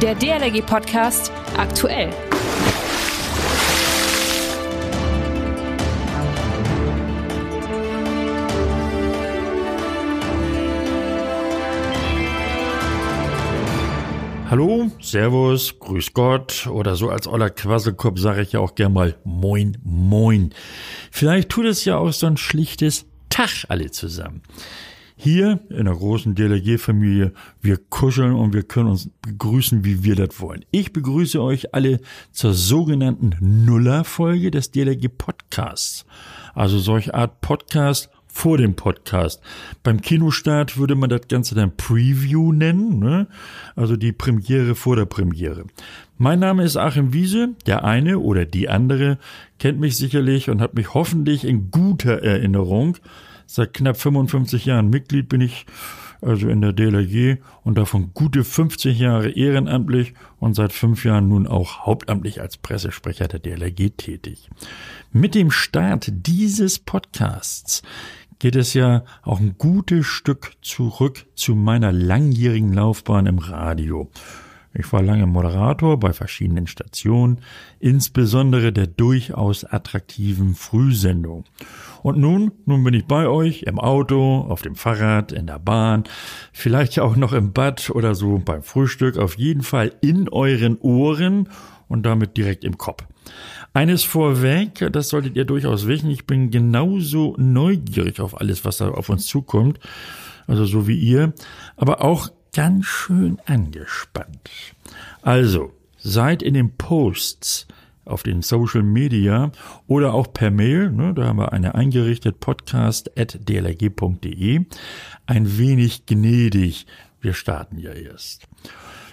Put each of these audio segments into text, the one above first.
Der DLRG Podcast aktuell. Hallo, Servus, Grüß Gott oder so als Oller Quasselkopf sage ich ja auch gern mal Moin, Moin. Vielleicht tut es ja auch so ein schlichtes Tag alle zusammen. Hier in der großen DLRG-Familie, wir kuscheln und wir können uns begrüßen, wie wir das wollen. Ich begrüße euch alle zur sogenannten Nuller-Folge des DLRG-Podcasts. Also solch Art Podcast, vor dem Podcast. Beim Kinostart würde man das Ganze dann Preview nennen, ne? also die Premiere vor der Premiere. Mein Name ist Achim Wiese, der eine oder die andere kennt mich sicherlich und hat mich hoffentlich in guter Erinnerung. Seit knapp 55 Jahren Mitglied bin ich also in der DLRG und davon gute 50 Jahre ehrenamtlich und seit fünf Jahren nun auch hauptamtlich als Pressesprecher der DLRG tätig. Mit dem Start dieses Podcasts geht es ja auch ein gutes Stück zurück zu meiner langjährigen Laufbahn im Radio. Ich war lange Moderator bei verschiedenen Stationen, insbesondere der durchaus attraktiven Frühsendung. Und nun, nun bin ich bei euch im Auto, auf dem Fahrrad, in der Bahn, vielleicht auch noch im Bad oder so beim Frühstück, auf jeden Fall in euren Ohren und damit direkt im Kopf. Eines vorweg, das solltet ihr durchaus wissen, ich bin genauso neugierig auf alles, was da auf uns zukommt, also so wie ihr, aber auch ganz schön angespannt. Also, seid in den Posts auf den Social Media oder auch per Mail, ne, da haben wir eine eingerichtet, podcast.dlrg.de, ein wenig gnädig. Wir starten ja erst.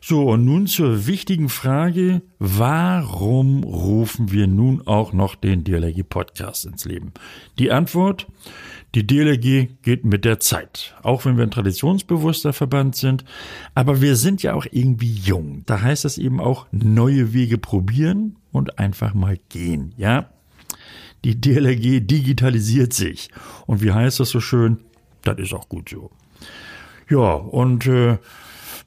So, und nun zur wichtigen Frage, warum rufen wir nun auch noch den DLRG Podcast ins Leben? Die Antwort, die DLRG geht mit der Zeit, auch wenn wir ein traditionsbewusster Verband sind, aber wir sind ja auch irgendwie jung. Da heißt es eben auch neue Wege probieren und einfach mal gehen, ja? Die DLRG digitalisiert sich. Und wie heißt das so schön? Das ist auch gut so. Ja, und äh,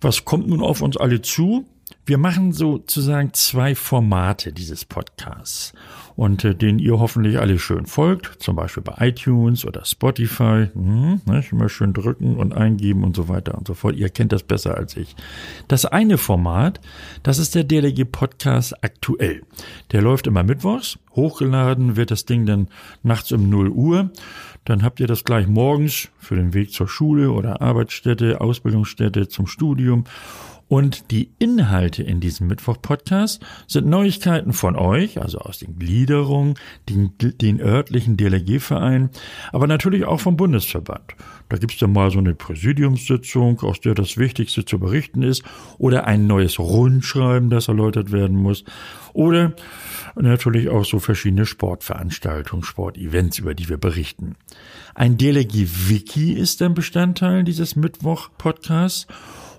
was kommt nun auf uns alle zu? Wir machen sozusagen zwei Formate dieses Podcasts und äh, den ihr hoffentlich alle schön folgt, zum Beispiel bei iTunes oder Spotify. Hm, ne, immer schön drücken und eingeben und so weiter und so fort. Ihr kennt das besser als ich. Das eine Format, das ist der DLG Podcast aktuell. Der läuft immer mittwochs. Hochgeladen wird das Ding dann nachts um 0 Uhr. Dann habt ihr das gleich morgens für den Weg zur Schule oder Arbeitsstätte, Ausbildungsstätte, zum Studium. Und die Inhalte in diesem Mittwoch-Podcast sind Neuigkeiten von euch, also aus den Gliederungen, den, den örtlichen DLRG-Vereinen, aber natürlich auch vom Bundesverband. Da gibt's dann mal so eine Präsidiumssitzung, aus der das Wichtigste zu berichten ist, oder ein neues Rundschreiben, das erläutert werden muss, oder natürlich auch so verschiedene Sportveranstaltungen, Sportevents, über die wir berichten. Ein DLRG-Wiki ist ein Bestandteil dieses Mittwoch-Podcasts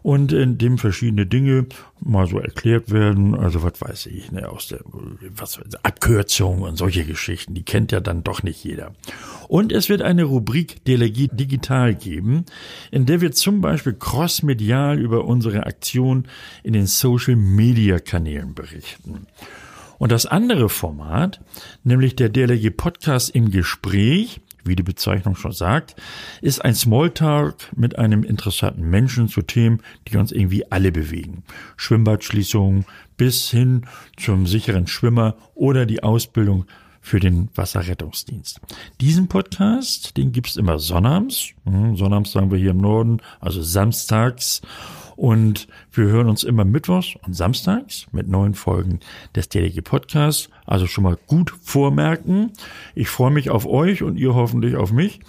und in dem verschiedene Dinge mal so erklärt werden, also was weiß ich, ne, aus der was Abkürzung und solche Geschichten, die kennt ja dann doch nicht jeder. Und es wird eine Rubrik Delegie digital geben, in der wir zum Beispiel crossmedial über unsere Aktion in den Social Media Kanälen berichten. Und das andere Format, nämlich der DLG Podcast im Gespräch, wie die Bezeichnung schon sagt, ist ein Smalltalk mit einem interessanten Menschen zu Themen, die uns irgendwie alle bewegen. Schwimmbadschließungen bis hin zum sicheren Schwimmer oder die Ausbildung für den Wasserrettungsdienst. Diesen Podcast, den gibt's immer sonnabends. Hm, sonnabends sagen wir hier im Norden, also samstags und wir hören uns immer mittwochs und samstags mit neuen Folgen des DLG Podcasts. Also schon mal gut vormerken. Ich freue mich auf euch und ihr hoffentlich auf mich.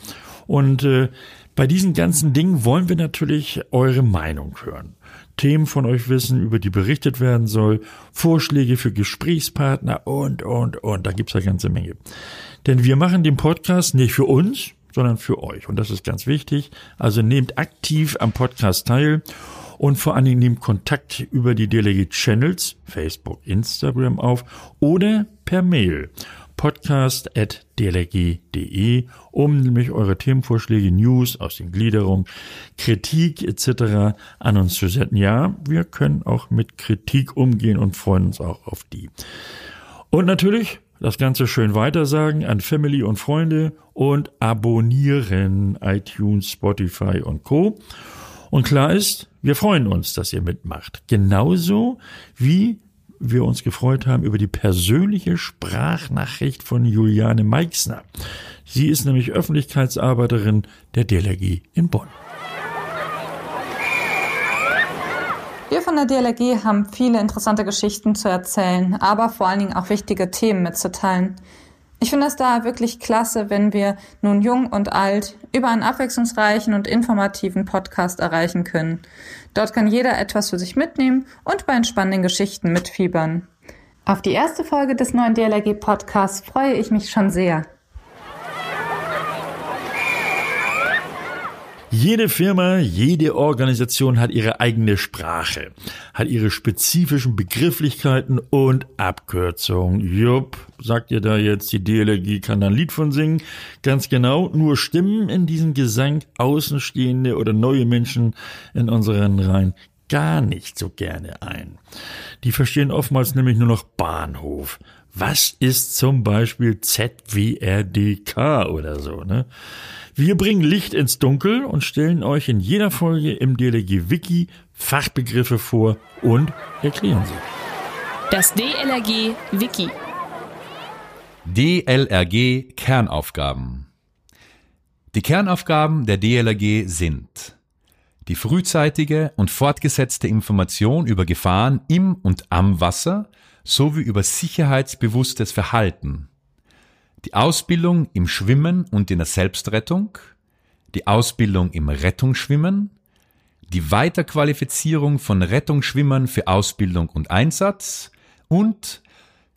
Und äh, bei diesen ganzen Dingen wollen wir natürlich eure Meinung hören. Themen von euch wissen, über die berichtet werden soll, Vorschläge für Gesprächspartner und, und, und. Da gibt's eine ganze Menge. Denn wir machen den Podcast nicht für uns, sondern für euch. Und das ist ganz wichtig. Also nehmt aktiv am Podcast teil und vor allen Dingen nehmt Kontakt über die Delegate Channels, Facebook, Instagram auf oder per Mail. podcast.dlrg.de, um nämlich eure Themenvorschläge, News aus den Gliederungen, Kritik etc. an uns zu senden. Ja, wir können auch mit Kritik umgehen und freuen uns auch auf die. Und natürlich das Ganze schön weitersagen an Family und Freunde und abonnieren iTunes, Spotify und Co. Und klar ist, wir freuen uns, dass ihr mitmacht. Genauso wie wir uns gefreut haben über die persönliche Sprachnachricht von Juliane Meixner. Sie ist nämlich Öffentlichkeitsarbeiterin der DLRG in Bonn. Wir von der DLRG haben viele interessante Geschichten zu erzählen, aber vor allen Dingen auch wichtige Themen mitzuteilen. Ich finde es da wirklich klasse, wenn wir nun jung und alt über einen abwechslungsreichen und informativen Podcast erreichen können. Dort kann jeder etwas für sich mitnehmen und bei entspannenden Geschichten mitfiebern. Auf die erste Folge des neuen DLRG Podcasts freue ich mich schon sehr. Jede Firma, jede Organisation hat ihre eigene Sprache, hat ihre spezifischen Begrifflichkeiten und Abkürzungen. Jupp, sagt ihr da jetzt, die DLRG kann da ein Lied von singen? Ganz genau, nur stimmen in diesem Gesang Außenstehende oder neue Menschen in unseren Reihen gar nicht so gerne ein. Die verstehen oftmals nämlich nur noch Bahnhof. Was ist zum Beispiel ZWRDK oder so, ne? Wir bringen Licht ins Dunkel und stellen euch in jeder Folge im DLRG Wiki Fachbegriffe vor und erklären sie. Das DLRG Wiki. DLRG Kernaufgaben. Die Kernaufgaben der DLRG sind die frühzeitige und fortgesetzte Information über Gefahren im und am Wasser sowie über sicherheitsbewusstes Verhalten, die Ausbildung im Schwimmen und in der Selbstrettung, die Ausbildung im Rettungsschwimmen, die Weiterqualifizierung von Rettungsschwimmern für Ausbildung und Einsatz. Und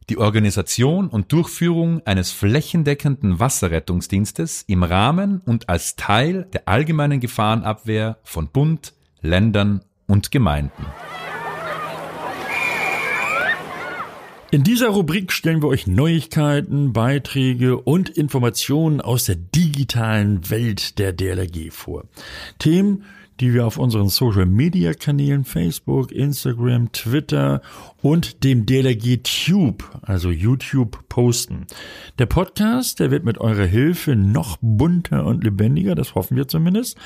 die Organisation und Durchführung eines flächendeckenden Wasserrettungsdienstes im Rahmen und als Teil der allgemeinen Gefahrenabwehr von Bund, Ländern und Gemeinden. In dieser Rubrik stellen wir euch Neuigkeiten, Beiträge und Informationen aus der digitalen Welt der DLRG vor. Themen, die wir auf unseren Social Media Kanälen Facebook, Instagram, Twitter und dem DLRG Tube, also YouTube, posten. Der Podcast, der wird mit eurer Hilfe noch bunter und lebendiger, das hoffen wir zumindest.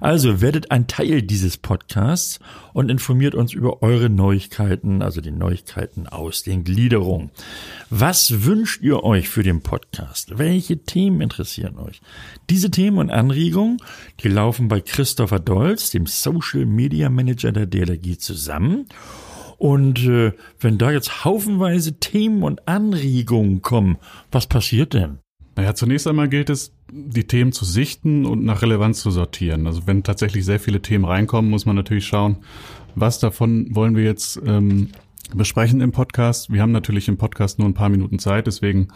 Also werdet ein Teil dieses Podcasts und informiert uns über eure Neuigkeiten, also die Neuigkeiten aus den Gliederungen. Was wünscht ihr euch für den Podcast? Welche Themen interessieren euch? Diese Themen und Anregungen, die laufen bei Christopher Dolz, dem Social Media Manager der DLRG, zusammen. Und äh, wenn da jetzt haufenweise Themen und Anregungen kommen, was passiert denn? Naja, zunächst einmal gilt es, die Themen zu sichten und nach Relevanz zu sortieren. Also wenn tatsächlich sehr viele Themen reinkommen, muss man natürlich schauen, was davon wollen wir jetzt ähm, besprechen im Podcast. Wir haben natürlich im Podcast nur ein paar Minuten Zeit, deswegen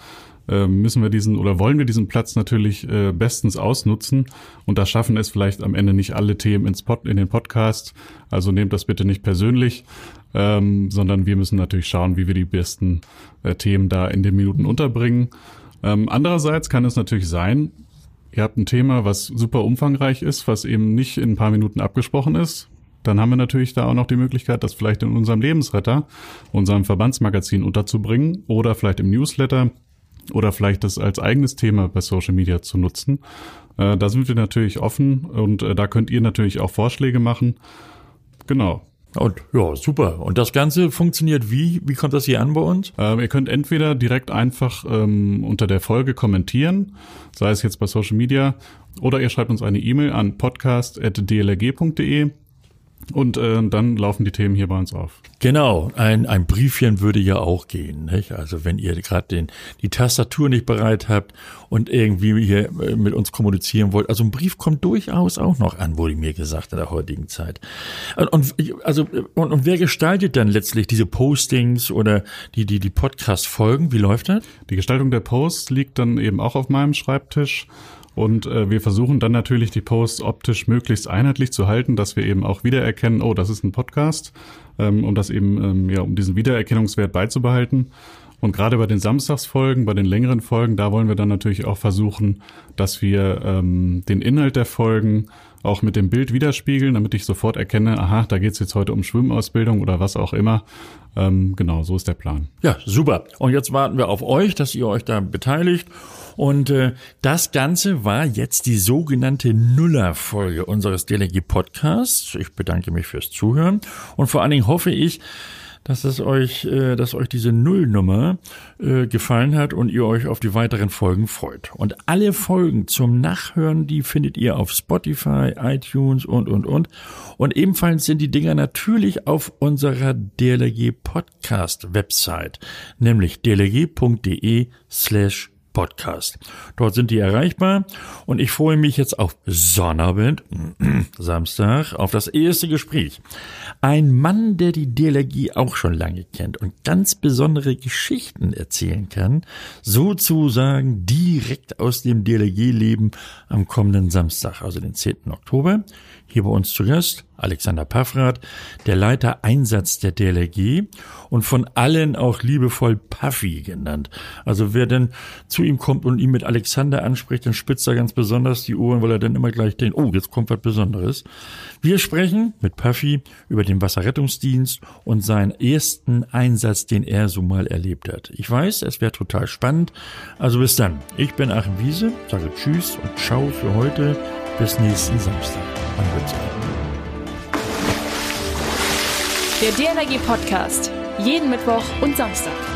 äh, müssen wir diesen oder wollen wir diesen Platz natürlich äh, bestens ausnutzen und da schaffen es vielleicht am Ende nicht alle Themen ins Pod, in den Podcast. Also nehmt das bitte nicht persönlich, ähm, sondern wir müssen natürlich schauen, wie wir die besten äh, Themen da in den Minuten unterbringen. Ähm, andererseits kann es natürlich sein, ihr habt ein Thema, was super umfangreich ist, was eben nicht in ein paar Minuten abgesprochen ist. Dann haben wir natürlich da auch noch die Möglichkeit, das vielleicht in unserem Lebensretter, unserem Verbandsmagazin unterzubringen oder vielleicht im Newsletter oder vielleicht das als eigenes Thema bei Social Media zu nutzen. Äh, da sind wir natürlich offen und äh, da könnt ihr natürlich auch Vorschläge machen. Genau. Und ja, super. Und das Ganze funktioniert wie? Wie kommt das hier an bei uns? Ähm, ihr könnt entweder direkt einfach ähm, unter der Folge kommentieren, sei es jetzt bei Social Media, oder ihr schreibt uns eine E-Mail an podcast.dlrg.de und äh, dann laufen die Themen hier bei uns auf. Genau, ein, ein Briefchen würde ja auch gehen. Nicht? Also wenn ihr gerade die Tastatur nicht bereit habt und irgendwie hier äh, mit uns kommunizieren wollt. Also ein Brief kommt durchaus auch noch an, wurde mir gesagt in der heutigen Zeit. Und, und also und, und wer gestaltet dann letztlich diese Postings oder die, die, die Podcast-Folgen? Wie läuft das? Die Gestaltung der Posts liegt dann eben auch auf meinem Schreibtisch. Und äh, wir versuchen dann natürlich die Posts optisch möglichst einheitlich zu halten, dass wir eben auch wiedererkennen, oh, das ist ein Podcast, ähm, um das eben, ähm, ja, um diesen Wiedererkennungswert beizubehalten. Und gerade bei den Samstagsfolgen, bei den längeren Folgen, da wollen wir dann natürlich auch versuchen, dass wir ähm, den Inhalt der Folgen auch mit dem Bild widerspiegeln, damit ich sofort erkenne, aha, da geht's jetzt heute um Schwimmausbildung oder was auch immer. Ähm, genau, so ist der Plan. Ja, super. Und jetzt warten wir auf euch, dass ihr euch da beteiligt. Und äh, das Ganze war jetzt die sogenannte Nuller-Folge unseres DLG Podcasts. Ich bedanke mich fürs Zuhören und vor allen Dingen hoffe ich, dass es euch, äh, dass euch diese Nullnummer äh, gefallen hat und ihr euch auf die weiteren Folgen freut. Und alle Folgen zum Nachhören, die findet ihr auf Spotify, iTunes und und und. Und ebenfalls sind die Dinger natürlich auf unserer DLG Podcast Website, nämlich dlg.de slash Podcast. Dort sind die erreichbar und ich freue mich jetzt auf Sonnabend, Samstag, auf das erste Gespräch. Ein Mann, der die DLRG auch schon lange kennt und ganz besondere Geschichten erzählen kann, sozusagen direkt aus dem DLRG-Leben am kommenden Samstag, also den 10. Oktober. Hier bei uns zu Gast Alexander Paffrath, der Leiter Einsatz der DLRG und von allen auch liebevoll Puffy genannt. Also wer denn zu ihm kommt und ihn mit Alexander anspricht, dann spitzt er ganz besonders die Ohren, weil er dann immer gleich denkt, oh, jetzt kommt was Besonderes. Wir sprechen mit Puffy über den Wasserrettungsdienst und seinen ersten Einsatz, den er so mal erlebt hat. Ich weiß, es wäre total spannend. Also bis dann. Ich bin Achim Wiese, sage Tschüss und Ciao für heute. Bis nächsten Samstag. Man wird sehen. Der DLRG Podcast. Jeden Mittwoch und Samstag.